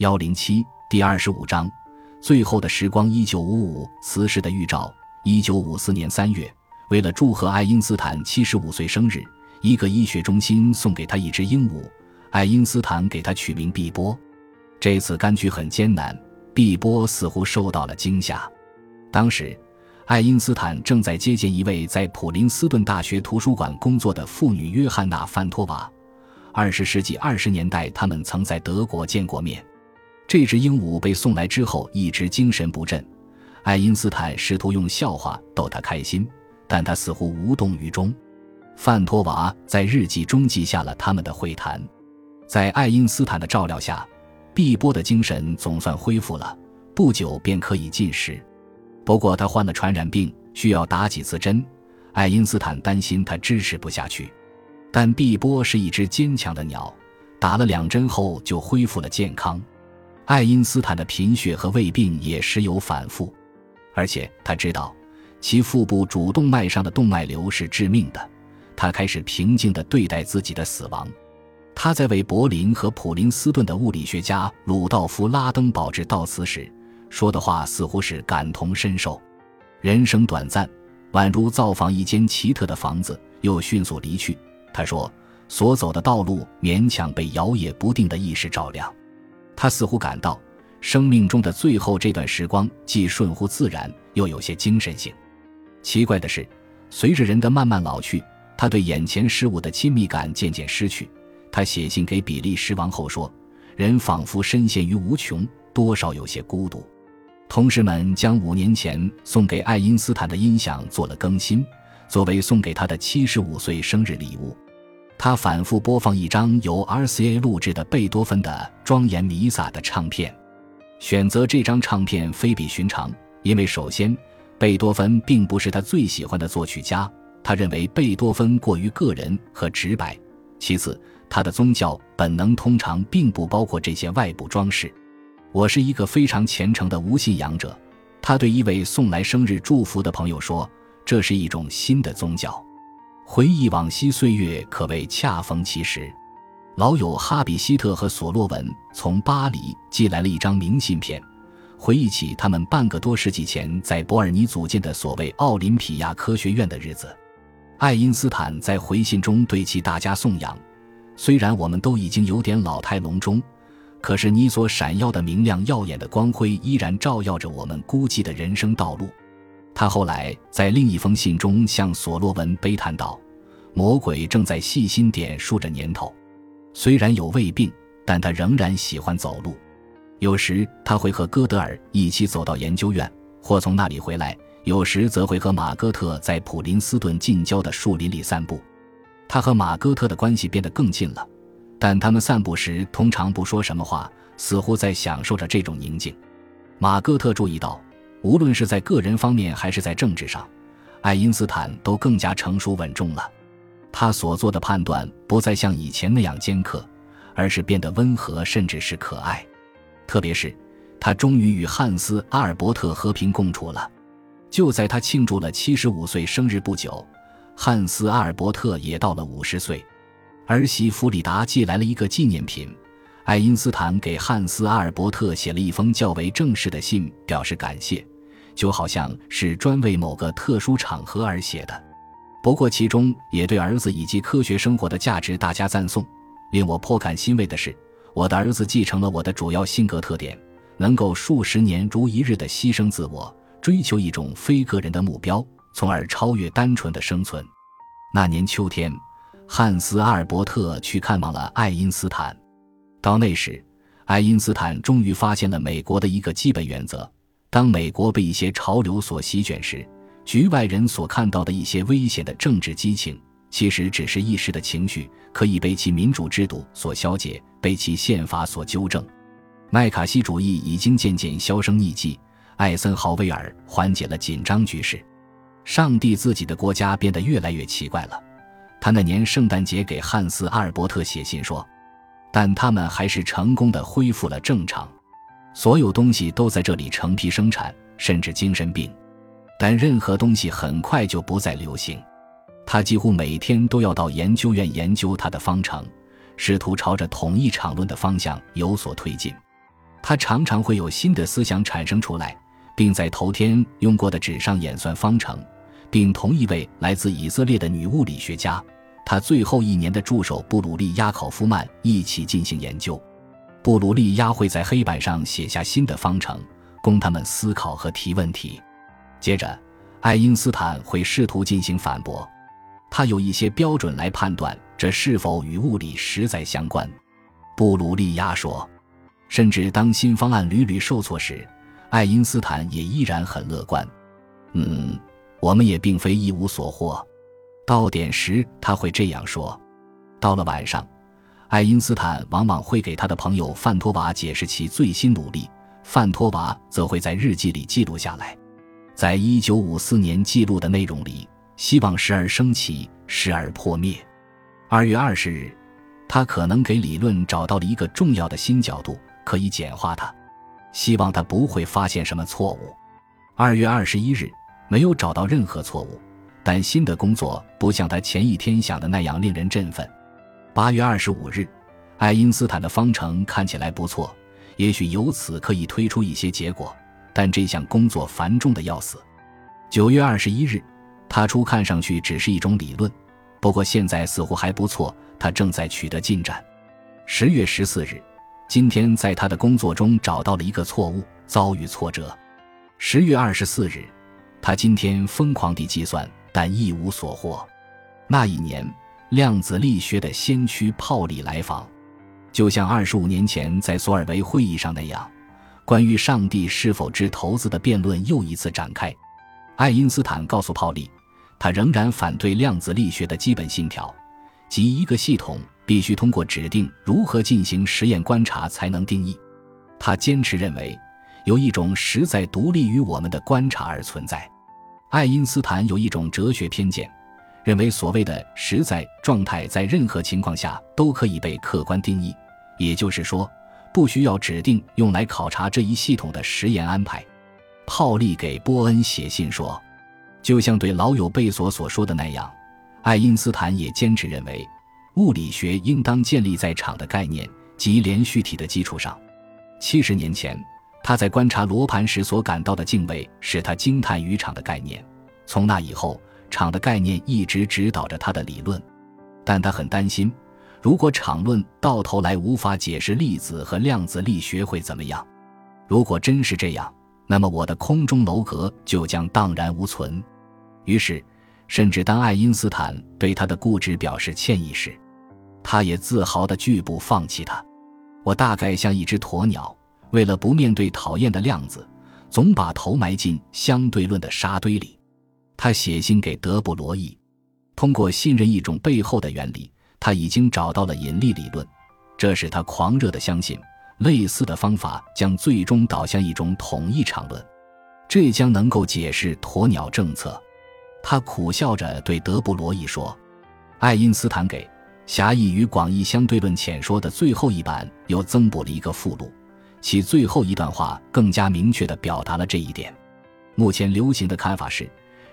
幺零七第二十五章，最后的时光。一九五五辞世的预兆。一九五四年三月，为了祝贺爱因斯坦七十五岁生日，一个医学中心送给他一只鹦鹉，爱因斯坦给他取名碧波。这次柑橘很艰难，碧波似乎受到了惊吓。当时，爱因斯坦正在接见一位在普林斯顿大学图书馆工作的妇女约翰娜·范托娃。二十世纪二十年代，他们曾在德国见过面。这只鹦鹉被送来之后，一直精神不振。爱因斯坦试图用笑话逗它开心，但它似乎无动于衷。范托娃在日记中记下了他们的会谈。在爱因斯坦的照料下，毕波的精神总算恢复了，不久便可以进食。不过他患了传染病，需要打几次针。爱因斯坦担心他支持不下去。但毕波是一只坚强的鸟，打了两针后就恢复了健康。爱因斯坦的贫血和胃病也时有反复，而且他知道其腹部主动脉上的动脉瘤是致命的。他开始平静地对待自己的死亡。他在为柏林和普林斯顿的物理学家鲁道夫·拉登堡致悼词时说的话似乎是感同身受：“人生短暂，宛如造访一间奇特的房子，又迅速离去。”他说：“所走的道路勉强被摇曳不定的意识照亮。”他似乎感到生命中的最后这段时光既顺乎自然，又有些精神性。奇怪的是，随着人的慢慢老去，他对眼前事物的亲密感渐渐失去。他写信给比利时王后说：“人仿佛深陷于无穷，多少有些孤独。”同事们将五年前送给爱因斯坦的音响做了更新。作为送给他的七十五岁生日礼物，他反复播放一张由 RCA 录制的贝多芬的庄严弥撒的唱片。选择这张唱片非比寻常，因为首先，贝多芬并不是他最喜欢的作曲家，他认为贝多芬过于个人和直白；其次，他的宗教本能通常并不包括这些外部装饰。我是一个非常虔诚的无信仰者，他对一位送来生日祝福的朋友说。这是一种新的宗教，回忆往昔岁月可谓恰逢其时。老友哈比希特和索洛文从巴黎寄来了一张明信片，回忆起他们半个多世纪前在伯尔尼组建的所谓奥林匹亚科学院的日子。爱因斯坦在回信中对其大加颂扬：“虽然我们都已经有点老态龙钟，可是你所闪耀的明亮耀眼的光辉依然照耀着我们孤寂的人生道路。”他后来在另一封信中向索洛文悲叹道：“魔鬼正在细心点数着年头，虽然有胃病，但他仍然喜欢走路。有时他会和戈德尔一起走到研究院，或从那里回来；有时则会和马戈特在普林斯顿近郊的树林里散步。他和马戈特的关系变得更近了，但他们散步时通常不说什么话，似乎在享受着这种宁静。马戈特注意到。”无论是在个人方面还是在政治上，爱因斯坦都更加成熟稳重了。他所做的判断不再像以前那样尖刻，而是变得温和，甚至是可爱。特别是，他终于与汉斯·阿尔伯特和平共处了。就在他庆祝了七十五岁生日不久，汉斯·阿尔伯特也到了五十岁。儿媳弗里达寄来了一个纪念品。爱因斯坦给汉斯·阿尔伯特写了一封较为正式的信，表示感谢，就好像是专为某个特殊场合而写的。不过，其中也对儿子以及科学生活的价值大加赞颂。令我颇感欣慰的是，我的儿子继承了我的主要性格特点，能够数十年如一日的牺牲自我，追求一种非个人的目标，从而超越单纯的生存。那年秋天，汉斯·阿尔伯特去看望了爱因斯坦。到那时，爱因斯坦终于发现了美国的一个基本原则：当美国被一些潮流所席卷时，局外人所看到的一些危险的政治激情，其实只是一时的情绪，可以被其民主制度所消解，被其宪法所纠正。麦卡锡主义已经渐渐销声匿迹，艾森豪威尔缓解了紧张局势，上帝自己的国家变得越来越奇怪了。他那年圣诞节给汉斯·阿尔伯特写信说。但他们还是成功的恢复了正常，所有东西都在这里成批生产，甚至精神病。但任何东西很快就不再流行。他几乎每天都要到研究院研究他的方程，试图朝着统一场论的方向有所推进。他常常会有新的思想产生出来，并在头天用过的纸上演算方程，并同一位来自以色列的女物理学家，他最后一年的助手布鲁利亚考夫曼一起进行研究。布鲁利亚会在黑板上写下新的方程，供他们思考和提问题。接着，爱因斯坦会试图进行反驳。他有一些标准来判断这是否与物理实在相关。布鲁利亚说，甚至当新方案屡屡受挫时，爱因斯坦也依然很乐观。嗯，我们也并非一无所获。到点时他会这样说。到了晚上，爱因斯坦往往会给他的朋友范托瓦解释其最新努力，范托瓦则会在日记里记录下来。在一九五四年记录的内容里。希望时而升起，时而破灭。二月二十日，他可能给理论找到了一个重要的新角度，可以简化它。希望他不会发现什么错误。二月二十一日，没有找到任何错误，但新的工作不像他前一天想的那样令人振奋。八月二十五日，爱因斯坦的方程看起来不错，也许由此可以推出一些结果，但这项工作繁重的要死。九月二十一日。他初看上去只是一种理论，不过现在似乎还不错。他正在取得进展。十月十四日，今天在他的工作中找到了一个错误，遭遇挫折。十月二十四日，他今天疯狂地计算，但一无所获。那一年，量子力学的先驱泡利来访，就像二十五年前在索尔维会议上那样，关于上帝是否知投资的辩论又一次展开。爱因斯坦告诉泡利。他仍然反对量子力学的基本信条，即一个系统必须通过指定如何进行实验观察才能定义。他坚持认为，有一种实在独立于我们的观察而存在。爱因斯坦有一种哲学偏见，认为所谓的实在状态在任何情况下都可以被客观定义，也就是说，不需要指定用来考察这一系统的实验安排。泡利给波恩写信说。就像对老友贝索所说的那样，爱因斯坦也坚持认为，物理学应当建立在场的概念及连续体的基础上。七十年前，他在观察罗盘时所感到的敬畏，使他惊叹于场的概念。从那以后，场的概念一直指导着他的理论。但他很担心，如果场论到头来无法解释粒子和量子力学会怎么样？如果真是这样，那么我的空中楼阁就将荡然无存。于是，甚至当爱因斯坦对他的固执表示歉意时，他也自豪地拒不放弃他。我大概像一只鸵鸟，为了不面对讨厌的量子，总把头埋进相对论的沙堆里。他写信给德布罗意，通过信任一种背后的原理，他已经找到了引力理论，这使他狂热地相信。类似的方法将最终导向一种统一场论，这将能够解释鸵鸟政策。他苦笑着对德布罗意说：“爱因斯坦给狭义与广义相对论浅说的最后一版又增补了一个附录，其最后一段话更加明确地表达了这一点。目前流行的看法是，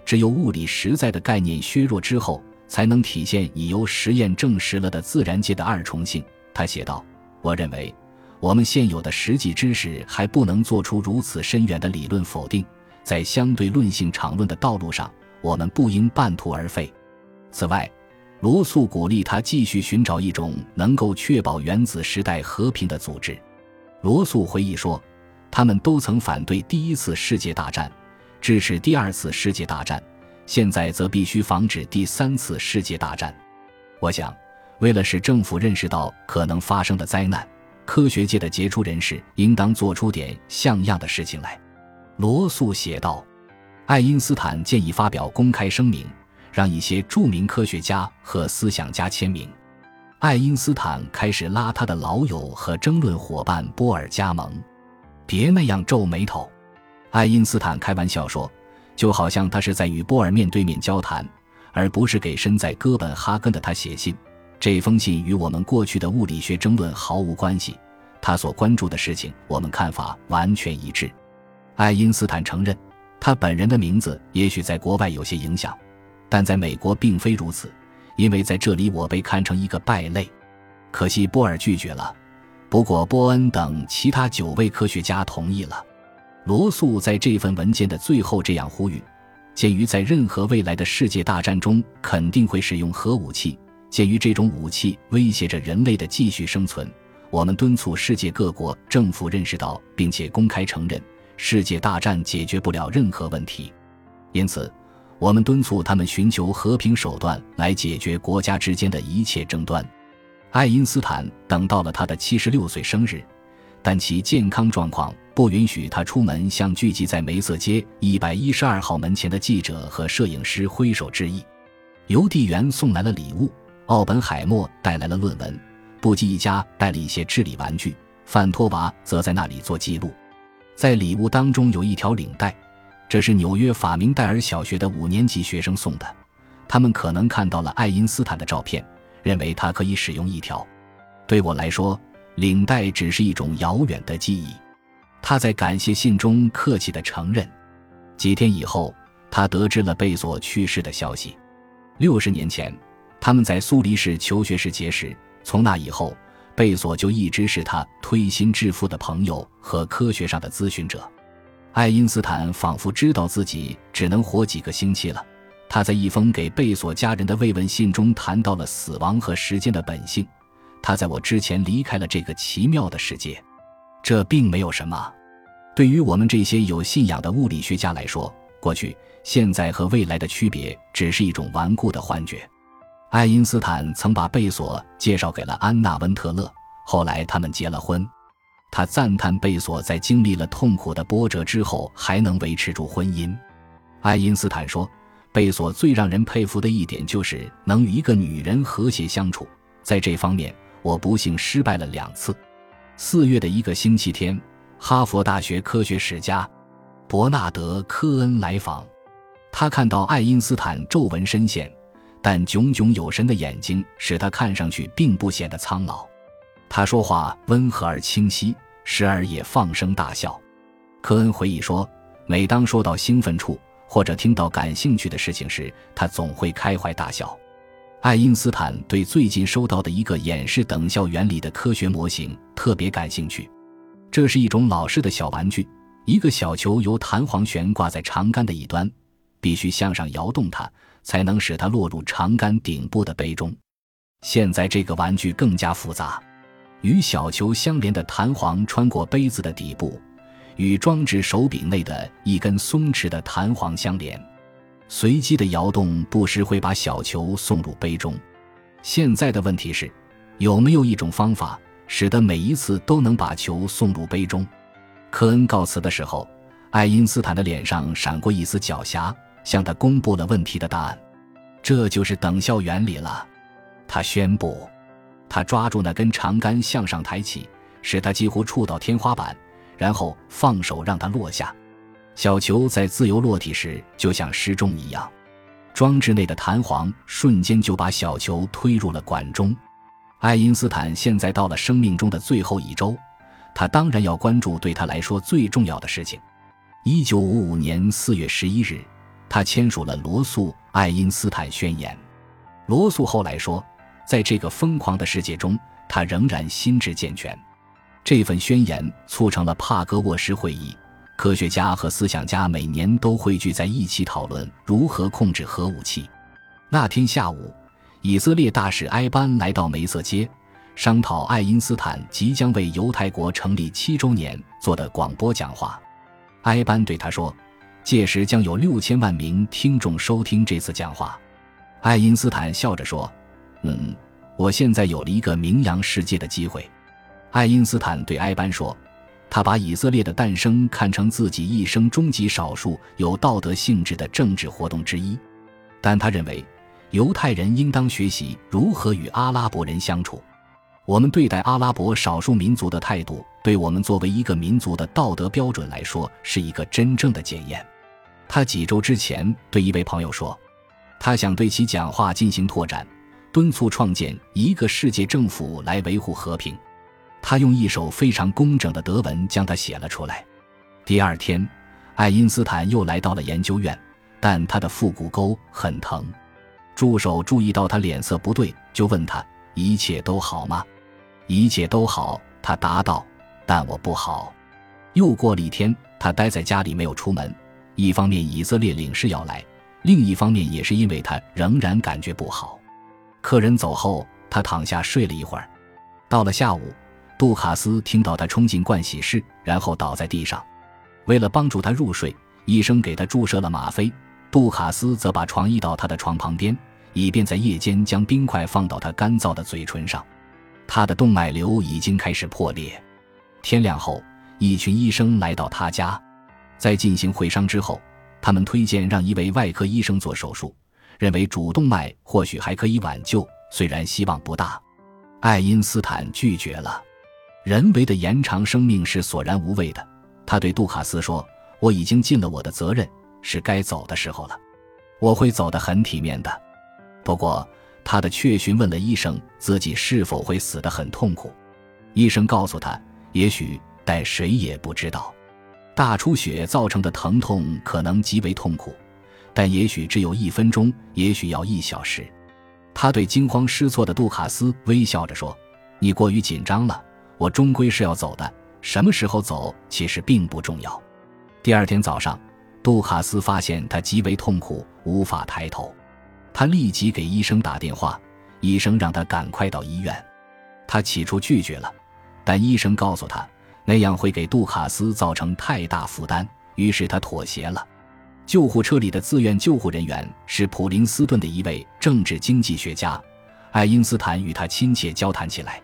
只有物理实在的概念削弱之后，才能体现已由实验证实了的自然界的二重性。”他写道：“我认为。”我们现有的实际知识还不能做出如此深远的理论否定，在相对论性场论的道路上，我们不应半途而废。此外，罗素鼓励他继续寻找一种能够确保原子时代和平的组织。罗素回忆说，他们都曾反对第一次世界大战，支持第二次世界大战，现在则必须防止第三次世界大战。我想，为了使政府认识到可能发生的灾难。科学界的杰出人士应当做出点像样的事情来，罗素写道。爱因斯坦建议发表公开声明，让一些著名科学家和思想家签名。爱因斯坦开始拉他的老友和争论伙伴波尔加盟。别那样皱眉头，爱因斯坦开玩笑说，就好像他是在与波尔面对面交谈，而不是给身在哥本哈根的他写信。这封信与我们过去的物理学争论毫无关系，他所关注的事情，我们看法完全一致。爱因斯坦承认，他本人的名字也许在国外有些影响，但在美国并非如此，因为在这里我被看成一个败类。可惜波尔拒绝了，不过波恩等其他九位科学家同意了。罗素在这份文件的最后这样呼吁：鉴于在任何未来的世界大战中肯定会使用核武器，鉴于这种武器威胁着人类的继续生存，我们敦促世界各国政府认识到并且公开承认，世界大战解决不了任何问题。因此，我们敦促他们寻求和平手段来解决国家之间的一切争端。爱因斯坦等到了他的七十六岁生日，但其健康状况不允许他出门向聚集在梅瑟街一百一十二号门前的记者和摄影师挥手致意。邮递员送来了礼物，奥本海默带来了论文，布基一家带了一些智力玩具，范托娃则在那里做记录。在礼物当中有一条领带，这是纽约法明戴尔小学的五年级学生送的，他们可能看到了爱因斯坦的照片。认为他可以使用一条，对我来说，领带只是一种遥远的记忆。他在感谢信中客气地承认。几天以后，他得知了贝索去世的消息。六十年前，他们在苏黎世求学时结识，从那以后，贝索就一直是他推心置腹的朋友和科学上的咨询者。爱因斯坦仿佛知道自己只能活几个星期了。他在一封给贝索家人的慰问信中谈到了死亡和时间的本性。他在我之前离开了这个奇妙的世界，这并没有什么。对于我们这些有信仰的物理学家来说，过去、现在和未来的区别只是一种顽固的幻觉。爱因斯坦曾把贝索介绍给了安娜温特勒，后来他们结了婚。他赞叹贝索在经历了痛苦的波折之后还能维持住婚姻。爱因斯坦说。贝索最让人佩服的一点就是能与一个女人和谐相处，在这方面我不幸失败了两次。四月的一个星期天，哈佛大学科学史家伯纳德·科恩来访，他看到爱因斯坦皱纹深陷，但炯炯有神的眼睛使他看上去并不显得苍老。他说话温和而清晰，时而也放声大笑。科恩回忆说，每当说到兴奋处。或者听到感兴趣的事情时，他总会开怀大笑。爱因斯坦对最近收到的一个演示等效原理的科学模型特别感兴趣。这是一种老式的小玩具，一个小球由弹簧悬挂在长杆的一端，必须向上摇动它，才能使它落入长杆顶部的杯中。现在这个玩具更加复杂，与小球相连的弹簧穿过杯子的底部。与装置手柄内的一根松弛的弹簧相连，随机的摇动不时会把小球送入杯中。现在的问题是，有没有一种方法使得每一次都能把球送入杯中？科恩告辞的时候，爱因斯坦的脸上闪过一丝狡黠，向他公布了问题的答案。这就是等效原理了，他宣布。他抓住那根长杆向上抬起，使它几乎触到天花板。然后放手让它落下，小球在自由落体时就像失重一样，装置内的弹簧瞬间就把小球推入了管中。爱因斯坦现在到了生命中的最后一周，他当然要关注对他来说最重要的事情。一九五五年四月十一日，他签署了罗素爱因斯坦宣言。罗素后来说，在这个疯狂的世界中，他仍然心智健全。这份宣言促成了帕格沃什会议，科学家和思想家每年都汇聚在一起讨论如何控制核武器。那天下午，以色列大使埃班来到梅瑟街，商讨爱因斯坦即将为犹太国成立七周年做的广播讲话。埃班对他说：“届时将有六千万名听众收听这次讲话。”爱因斯坦笑着说：“嗯，我现在有了一个名扬世界的机会。”爱因斯坦对埃班说：“他把以色列的诞生看成自己一生中极少数有道德性质的政治活动之一，但他认为犹太人应当学习如何与阿拉伯人相处。我们对待阿拉伯少数民族的态度，对我们作为一个民族的道德标准来说，是一个真正的检验。”他几周之前对一位朋友说：“他想对其讲话进行拓展，敦促创建一个世界政府来维护和平。”他用一首非常工整的德文将它写了出来。第二天，爱因斯坦又来到了研究院，但他的腹股沟很疼。助手注意到他脸色不对，就问他：“一切都好吗？”“一切都好。”他答道：“但我不好。”又过了一天，他待在家里没有出门，一方面以色列领事要来，另一方面也是因为他仍然感觉不好。客人走后，他躺下睡了一会儿。到了下午，杜卡斯听到他冲进盥洗室，然后倒在地上。为了帮助他入睡，医生给他注射了吗啡。杜卡斯则把床移到他的床旁边，以便在夜间将冰块放到他干燥的嘴唇上。他的动脉瘤已经开始破裂。天亮后，一群医生来到他家，在进行会商之后，他们推荐让一位外科医生做手术，认为主动脉或许还可以挽救，虽然希望不大。爱因斯坦拒绝了。人为的延长生命是索然无味的。他对杜卡斯说：“我已经尽了我的责任。”是该走的时候了，我会走得很体面的。不过，他的确询问了医生自己是否会死得很痛苦。医生告诉他，也许，但谁也不知道。大出血造成的疼痛可能极为痛苦，但也许只有一分钟，也许要一小时。他对惊慌失措的杜卡斯微笑着说：“你过于紧张了，我终归是要走的。什么时候走其实并不重要。”第二天早上。杜卡斯发现他极为痛苦，无法抬头。他立即给医生打电话，医生让他赶快到医院。他起初拒绝了，但医生告诉他那样会给杜卡斯造成太大负担，于是他妥协了。救护车里的自愿救护人员是普林斯顿的一位政治经济学家，爱因斯坦与他亲切交谈起来。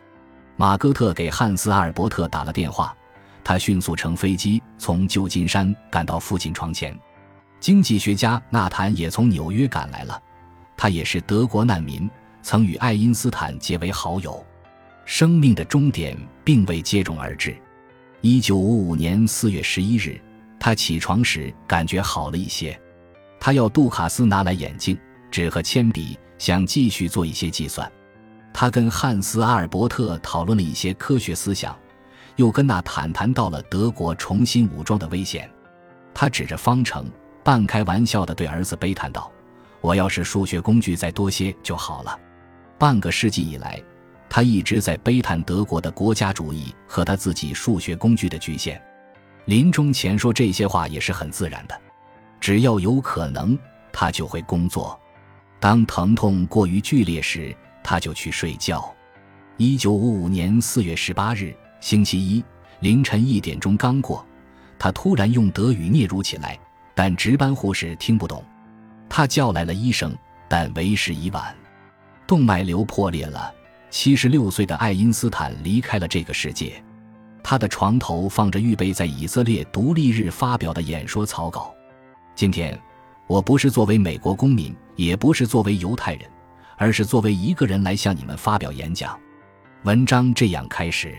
马戈特给汉斯·阿尔伯特打了电话。他迅速乘飞机从旧金山赶到父亲床前，经济学家纳坦也从纽约赶来了。他也是德国难民，曾与爱因斯坦结为好友。生命的终点并未接踵而至。一九五五年四月十一日，他起床时感觉好了一些。他要杜卡斯拿来眼镜、纸和铅笔，想继续做一些计算。他跟汉斯·阿尔伯特讨论了一些科学思想。又跟那坦谈到了德国重新武装的危险，他指着方程，半开玩笑地对儿子悲叹道：“我要是数学工具再多些就好了。”半个世纪以来，他一直在悲叹德国的国家主义和他自己数学工具的局限。临终前说这些话也是很自然的。只要有可能，他就会工作；当疼痛过于剧烈时，他就去睡觉。一九五五年四月十八日。星期一凌晨一点钟刚过，他突然用德语嗫嚅起来，但值班护士听不懂。他叫来了医生，但为时已晚。动脉瘤破裂了。七十六岁的爱因斯坦离开了这个世界。他的床头放着预备在以色列独立日发表的演说草稿。今天，我不是作为美国公民，也不是作为犹太人，而是作为一个人来向你们发表演讲。文章这样开始。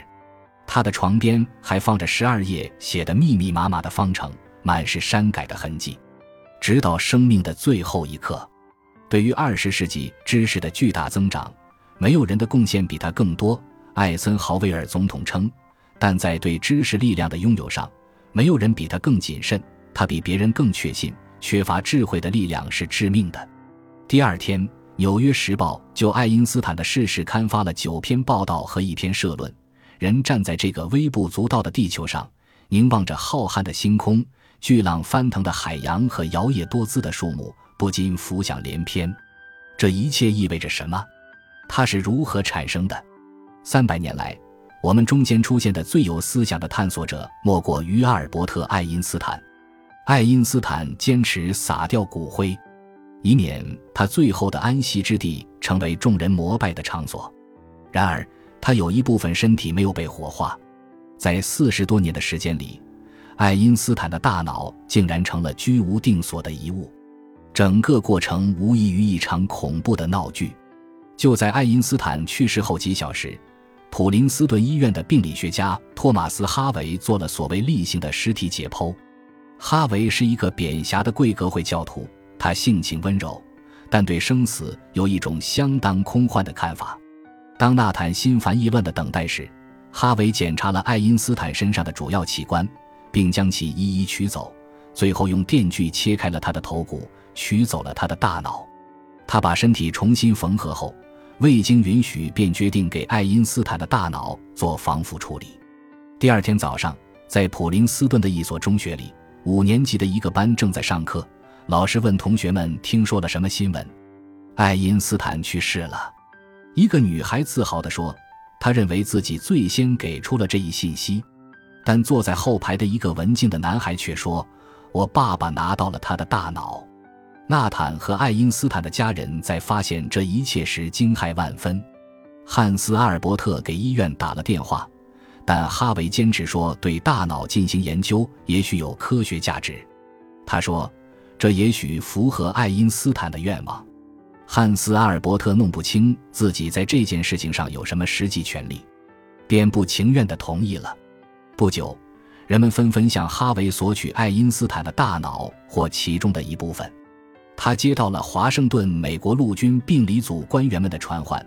他的床边还放着十二页写的密密麻麻的方程，满是删改的痕迹。直到生命的最后一刻，对于二十世纪知识的巨大增长，没有人的贡献比他更多。艾森豪威尔总统称，但在对知识力量的拥有上，没有人比他更谨慎。他比别人更确信，缺乏智慧的力量是致命的。第二天，《纽约时报》就爱因斯坦的逝世刊发了九篇报道和一篇社论。人站在这个微不足道的地球上，凝望着浩瀚的星空、巨浪翻腾的海洋和摇曳多姿的树木，不禁浮想联翩。这一切意味着什么？它是如何产生的？三百年来，我们中间出现的最有思想的探索者，莫过于阿尔伯特·爱因斯坦。爱因斯坦坚持撒掉骨灰，以免他最后的安息之地成为众人膜拜的场所。然而，他有一部分身体没有被火化，在四十多年的时间里，爱因斯坦的大脑竟然成了居无定所的遗物。整个过程无异于一场恐怖的闹剧。就在爱因斯坦去世后几小时，普林斯顿医院的病理学家托马斯·哈维做了所谓例行的尸体解剖。哈维是一个扁狭的贵格会教徒，他性情温柔，但对生死有一种相当空幻的看法。当纳坦心烦意乱的等待时，哈维检查了爱因斯坦身上的主要器官，并将其一一取走，最后用电锯切开了他的头骨，取走了他的大脑。他把身体重新缝合后，未经允许便决定给爱因斯坦的大脑做防腐处理。第二天早上，在普林斯顿的一所中学里，五年级的一个班正在上课。老师问同学们：“听说了什么新闻？”爱因斯坦去世了。一个女孩自豪地说：“她认为自己最先给出了这一信息。”但坐在后排的一个文静的男孩却说：“我爸爸拿到了他的大脑。”纳坦和爱因斯坦的家人在发现这一切时惊骇万分。汉斯·阿尔伯特给医院打了电话，但哈维坚持说对大脑进行研究也许有科学价值。他说：“这也许符合爱因斯坦的愿望。”汉斯·阿尔伯特弄不清自己在这件事情上有什么实际权利，便不情愿地同意了。不久，人们纷纷向哈维索取爱因斯坦的大脑或其中的一部分。他接到了华盛顿美国陆军病理组官员们的传唤，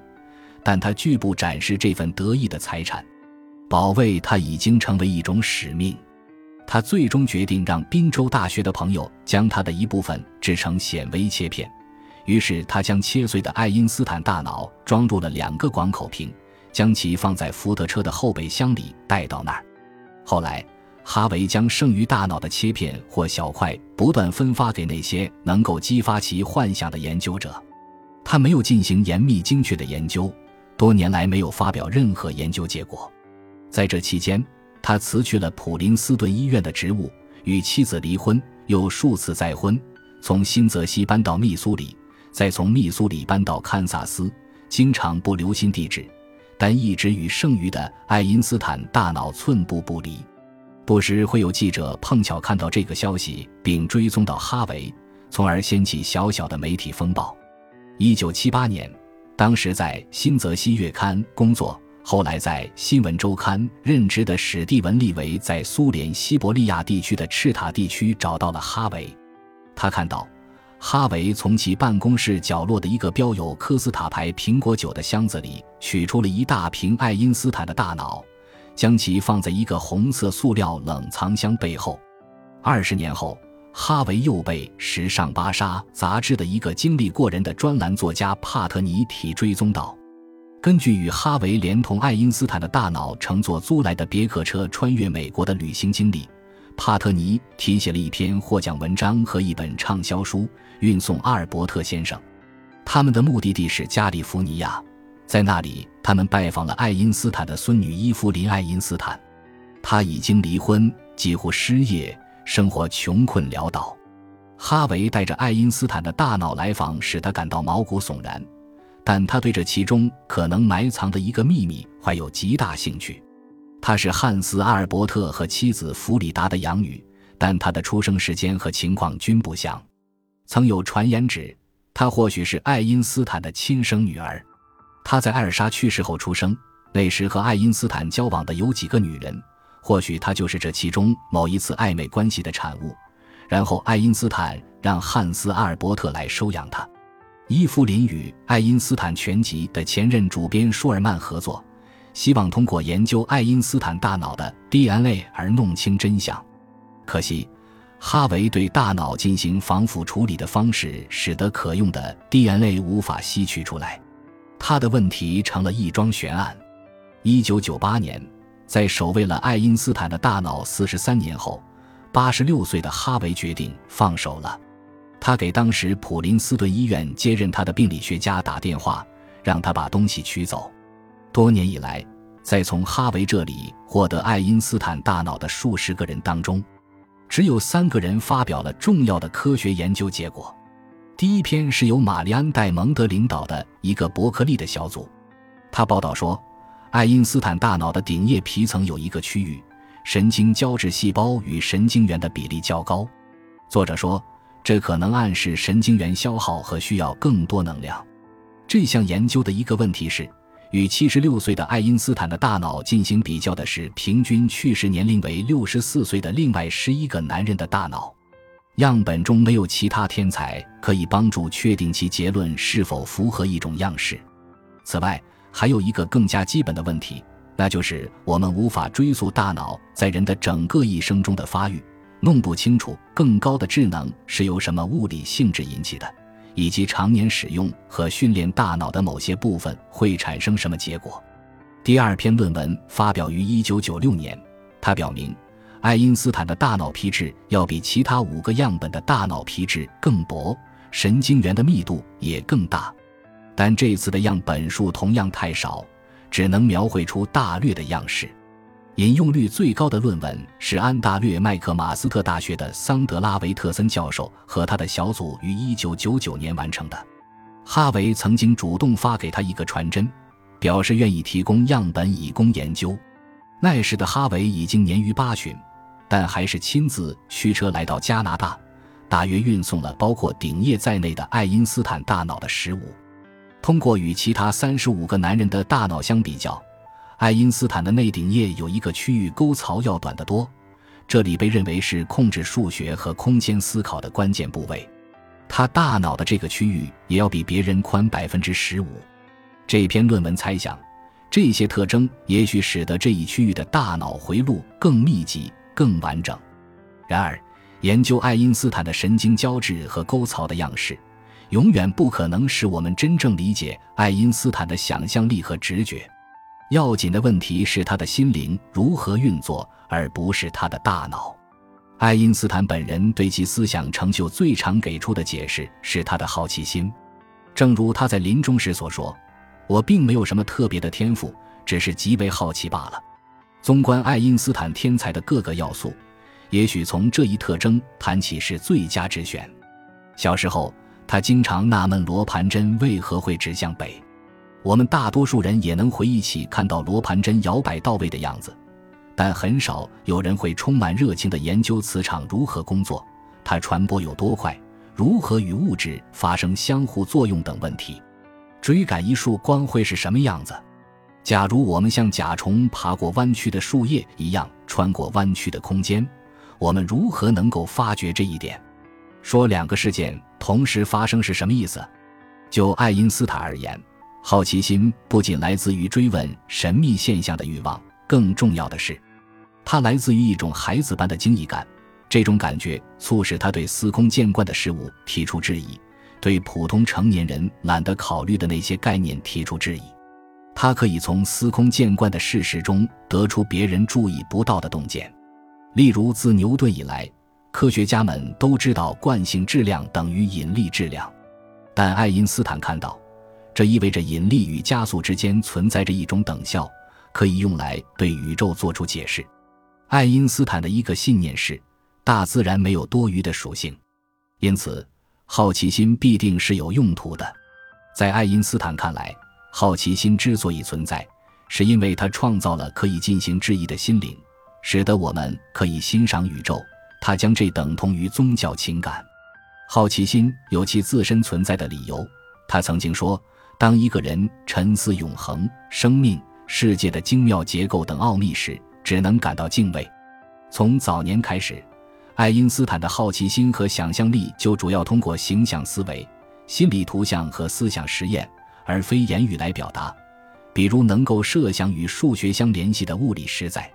但他拒不展示这份得意的财产。保卫他已经成为一种使命。他最终决定让宾州大学的朋友将他的一部分制成显微切片。于是他将切碎的爱因斯坦大脑装入了两个广口瓶，将其放在福特车的后备箱里带到那儿。后来，哈维将剩余大脑的切片或小块不断分发给那些能够激发其幻想的研究者。他没有进行严密精确的研究，多年来没有发表任何研究结果。在这期间，他辞去了普林斯顿医院的职务，与妻子离婚，又数次再婚，从新泽西搬到密苏里。再从密苏里搬到堪萨斯，经常不留心地址，但一直与剩余的爱因斯坦大脑寸步不离。不时会有记者碰巧看到这个消息，并追踪到哈维，从而掀起小小的媒体风暴。一九七八年，当时在新泽西月刊工作，后来在新闻周刊任职的史蒂文·利维，在苏联西伯利亚地区的赤塔地区找到了哈维，他看到。哈维从其办公室角落的一个标有科斯塔牌苹果酒的箱子里取出了一大瓶爱因斯坦的大脑，将其放在一个红色塑料冷藏箱背后。二十年后，哈维又被《时尚芭莎》杂志的一个经历过人的专栏作家帕特尼提追踪到。根据与哈维连同爱因斯坦的大脑乘坐租来的别克车穿越美国的旅行经历。帕特尼提写了一篇获奖文章和一本畅销书，运送阿尔伯特先生。他们的目的地是加利福尼亚，在那里，他们拜访了爱因斯坦的孙女伊芙琳·爱因斯坦。她已经离婚，几乎失业，生活穷困潦倒。哈维带着爱因斯坦的大脑来访，使他感到毛骨悚然，但他对这其中可能埋藏的一个秘密怀有极大兴趣。他是汉斯·阿尔伯特和妻子弗里达的养女，但他的出生时间和情况均不详。曾有传言指，他或许是爱因斯坦的亲生女儿。他在艾尔莎去世后出生，那时和爱因斯坦交往的有几个女人，或许他就是这其中某一次暧昧关系的产物。然后爱因斯坦让汉斯·阿尔伯特来收养他。伊芙琳与《爱因斯坦全集》的前任主编舒尔曼合作。希望通过研究爱因斯坦大脑的 DNA 而弄清真相，可惜，哈维对大脑进行防腐处理的方式，使得可用的 DNA 无法吸取出来，他的问题成了一桩悬案。一九九八年，在守卫了爱因斯坦的大脑四十三年后，八十六岁的哈维决定放手了。他给当时普林斯顿医院接任他的病理学家打电话，让他把东西取走。多年以来，在从哈维这里获得爱因斯坦大脑的数十个人当中，只有三个人发表了重要的科学研究结果。第一篇是由玛丽安·戴蒙德领导的一个伯克利的小组，他报道说，爱因斯坦大脑的顶叶皮层有一个区域，神经胶质细胞与神经元的比例较高。作者说，这可能暗示神经元消耗和需要更多能量。这项研究的一个问题是。与七十六岁的爱因斯坦的大脑进行比较的是平均去世年龄为六十四岁的另外十一个男人的大脑，样本中没有其他天才可以帮助确定其结论是否符合一种样式。此外，还有一个更加基本的问题，那就是我们无法追溯大脑在人的整个一生中的发育，弄不清楚更高的智能是由什么物理性质引起的。以及常年使用和训练大脑的某些部分会产生什么结果？第二篇论文发表于1996年，它表明，爱因斯坦的大脑皮质要比其他五个样本的大脑皮质更薄，神经元的密度也更大。但这次的样本数同样太少，只能描绘出大略的样式。引用率最高的论文是安大略麦克马斯特大学的桑德拉维特森教授和他的小组于1999年完成的。哈维曾经主动发给他一个传真，表示愿意提供样本以供研究。那时的哈维已经年逾八旬，但还是亲自驱车来到加拿大，大约运送了包括顶叶在内的爱因斯坦大脑的食物。通过与其他三十五个男人的大脑相比较，爱因斯坦的内顶叶有一个区域沟槽要短得多，这里被认为是控制数学和空间思考的关键部位。他大脑的这个区域也要比别人宽百分之十五。这篇论文猜想，这些特征也许使得这一区域的大脑回路更密集、更完整。然而，研究爱因斯坦的神经胶质和沟槽的样式。永远不可能使我们真正理解爱因斯坦的想象力和直觉。要紧的问题是他的心灵如何运作，而不是他的大脑。爱因斯坦本人对其思想成就最常给出的解释是他的好奇心。正如他在临终时所说：“我并没有什么特别的天赋，只是极为好奇罢了。”纵观爱因斯坦天才的各个要素，也许从这一特征谈起是最佳之选。小时候。他经常纳闷罗盘针为何会指向北，我们大多数人也能回忆起看到罗盘针摇摆到位的样子，但很少有人会充满热情地研究磁场如何工作，它传播有多快，如何与物质发生相互作用等问题。追赶一束光会是什么样子？假如我们像甲虫爬过弯曲的树叶一样穿过弯曲的空间，我们如何能够发觉这一点？说两个事件同时发生是什么意思？就爱因斯坦而言，好奇心不仅来自于追问神秘现象的欲望，更重要的是，它来自于一种孩子般的惊异感。这种感觉促使他对司空见惯的事物提出质疑，对普通成年人懒得考虑的那些概念提出质疑。他可以从司空见惯的事实中得出别人注意不到的洞见，例如自牛顿以来。科学家们都知道惯性质量等于引力质量，但爱因斯坦看到，这意味着引力与加速之间存在着一种等效，可以用来对宇宙做出解释。爱因斯坦的一个信念是，大自然没有多余的属性，因此好奇心必定是有用途的。在爱因斯坦看来，好奇心之所以存在，是因为它创造了可以进行质疑的心灵，使得我们可以欣赏宇宙。他将这等同于宗教情感，好奇心有其自身存在的理由。他曾经说：“当一个人沉思永恒、生命、世界的精妙结构等奥秘时，只能感到敬畏。”从早年开始，爱因斯坦的好奇心和想象力就主要通过形象思维、心理图像和思想实验，而非言语来表达。比如，能够设想与数学相联系的物理实在，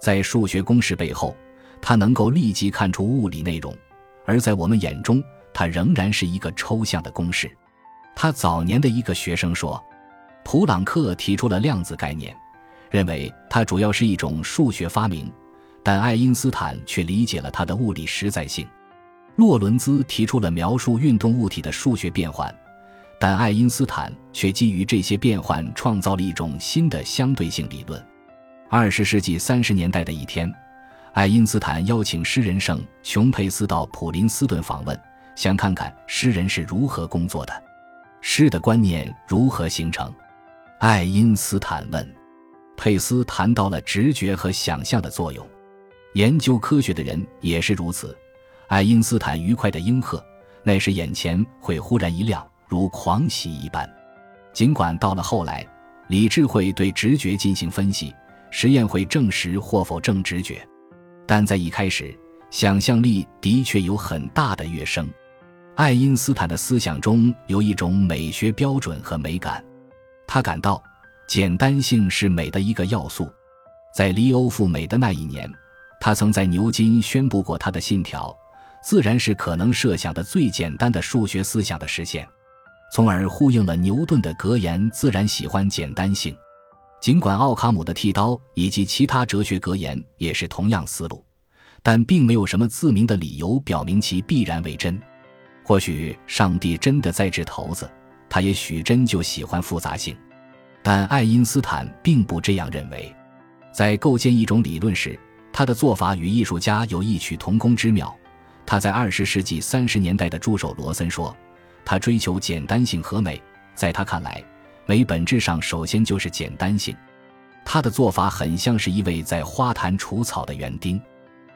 在数学公式背后。他能够立即看出物理内容，而在我们眼中，它仍然是一个抽象的公式。他早年的一个学生说，普朗克提出了量子概念，认为它主要是一种数学发明，但爱因斯坦却理解了它的物理实在性。洛伦兹提出了描述运动物体的数学变换，但爱因斯坦却基于这些变换创造了一种新的相对性理论。二十世纪三十年代的一天。爱因斯坦邀请诗人圣琼佩斯到普林斯顿访问，想看看诗人是如何工作的，诗的观念如何形成。爱因斯坦问，佩斯谈到了直觉和想象的作用。研究科学的人也是如此。爱因斯坦愉快的应和，那时眼前会忽然一亮，如狂喜一般。尽管到了后来，理智会对直觉进行分析，实验会证实或否证直觉。但在一开始，想象力的确有很大的跃升。爱因斯坦的思想中有一种美学标准和美感，他感到简单性是美的一个要素。在离欧赴美的那一年，他曾在牛津宣布过他的信条：自然是可能设想的最简单的数学思想的实现，从而呼应了牛顿的格言：自然喜欢简单性。尽管奥卡姆的剃刀以及其他哲学格言也是同样思路，但并没有什么自明的理由表明其必然为真。或许上帝真的在掷骰子，他也许真就喜欢复杂性。但爱因斯坦并不这样认为。在构建一种理论时，他的做法与艺术家有异曲同工之妙。他在二十世纪三十年代的助手罗森说：“他追求简单性和美，在他看来。”美本质上首先就是简单性，他的做法很像是一位在花坛除草的园丁。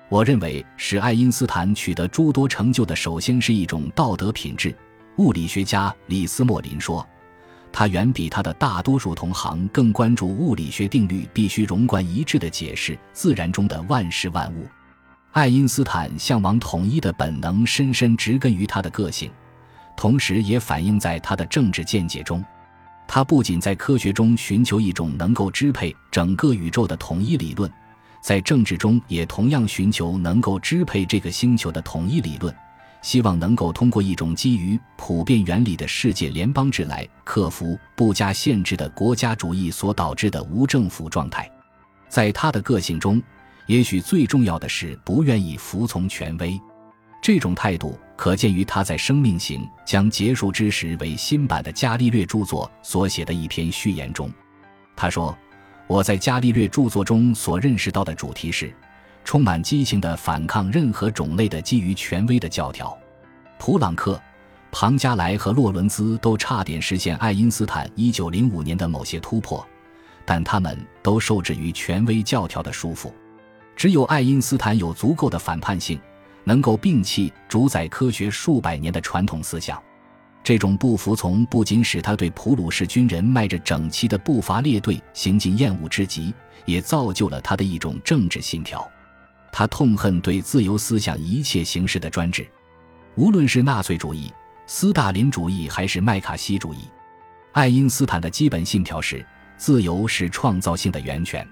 我认为使爱因斯坦取得诸多成就的，首先是一种道德品质。物理学家李斯莫林说，他远比他的大多数同行更关注物理学定律必须融贯一致的解释自然中的万事万物。爱因斯坦向往统一的本能深深植根于他的个性，同时也反映在他的政治见解中。他不仅在科学中寻求一种能够支配整个宇宙的统一理论，在政治中也同样寻求能够支配这个星球的统一理论，希望能够通过一种基于普遍原理的世界联邦制来克服不加限制的国家主义所导致的无政府状态。在他的个性中，也许最重要的是不愿意服从权威。这种态度可见于他在生命型将结束之时为新版的伽利略著作所写的一篇序言中。他说：“我在伽利略著作中所认识到的主题是，充满激情的反抗任何种类的基于权威的教条。普朗克、庞加莱和洛伦兹都差点实现爱因斯坦1905年的某些突破，但他们都受制于权威教条的束缚。只有爱因斯坦有足够的反叛性。”能够摒弃主宰科学数百年的传统思想，这种不服从不仅使他对普鲁士军人迈着整齐的步伐列队行进厌恶之极，也造就了他的一种政治信条。他痛恨对自由思想一切形式的专制，无论是纳粹主义、斯大林主义还是麦卡锡主义。爱因斯坦的基本信条是：自由是创造性的源泉。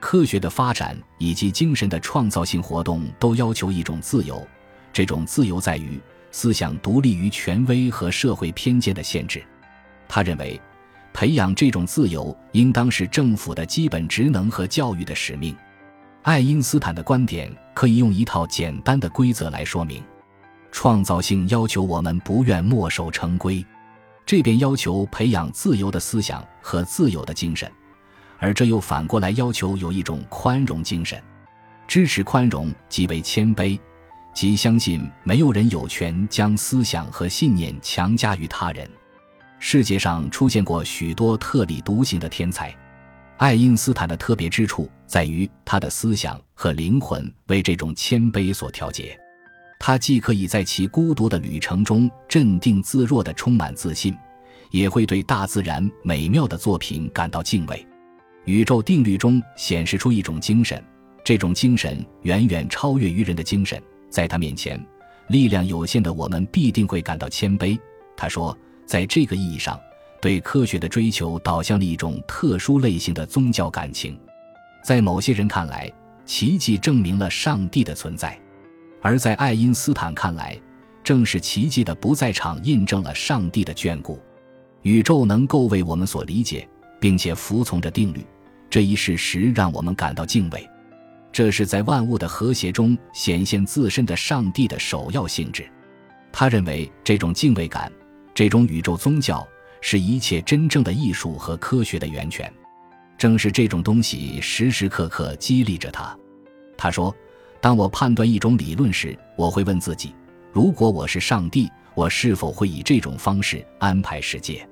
科学的发展以及精神的创造性活动都要求一种自由，这种自由在于思想独立于权威和社会偏见的限制。他认为，培养这种自由应当是政府的基本职能和教育的使命。爱因斯坦的观点可以用一套简单的规则来说明：创造性要求我们不愿墨守成规，这便要求培养自由的思想和自由的精神。而这又反过来要求有一种宽容精神，支持宽容即为谦卑，即相信没有人有权将思想和信念强加于他人。世界上出现过许多特立独行的天才，爱因斯坦的特别之处在于他的思想和灵魂为这种谦卑所调节。他既可以在其孤独的旅程中镇定自若地充满自信，也会对大自然美妙的作品感到敬畏。宇宙定律中显示出一种精神，这种精神远远超越于人的精神，在他面前，力量有限的我们必定会感到谦卑。他说，在这个意义上，对科学的追求导向了一种特殊类型的宗教感情。在某些人看来，奇迹证明了上帝的存在；而在爱因斯坦看来，正是奇迹的不在场印证了上帝的眷顾。宇宙能够为我们所理解，并且服从着定律。这一事实让我们感到敬畏，这是在万物的和谐中显现自身的上帝的首要性质。他认为这种敬畏感，这种宇宙宗教，是一切真正的艺术和科学的源泉。正是这种东西时时刻刻激励着他。他说：“当我判断一种理论时，我会问自己：如果我是上帝，我是否会以这种方式安排世界？”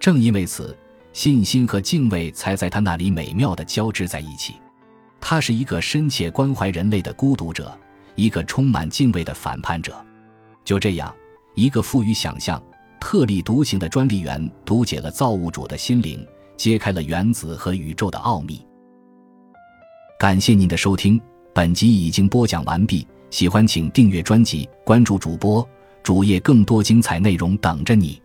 正因为此。信心和敬畏才在他那里美妙的交织在一起。他是一个深切关怀人类的孤独者，一个充满敬畏的反叛者。就这样，一个富于想象、特立独行的专利员读解了造物主的心灵，揭开了原子和宇宙的奥秘。感谢您的收听，本集已经播讲完毕。喜欢请订阅专辑，关注主播主页，更多精彩内容等着你。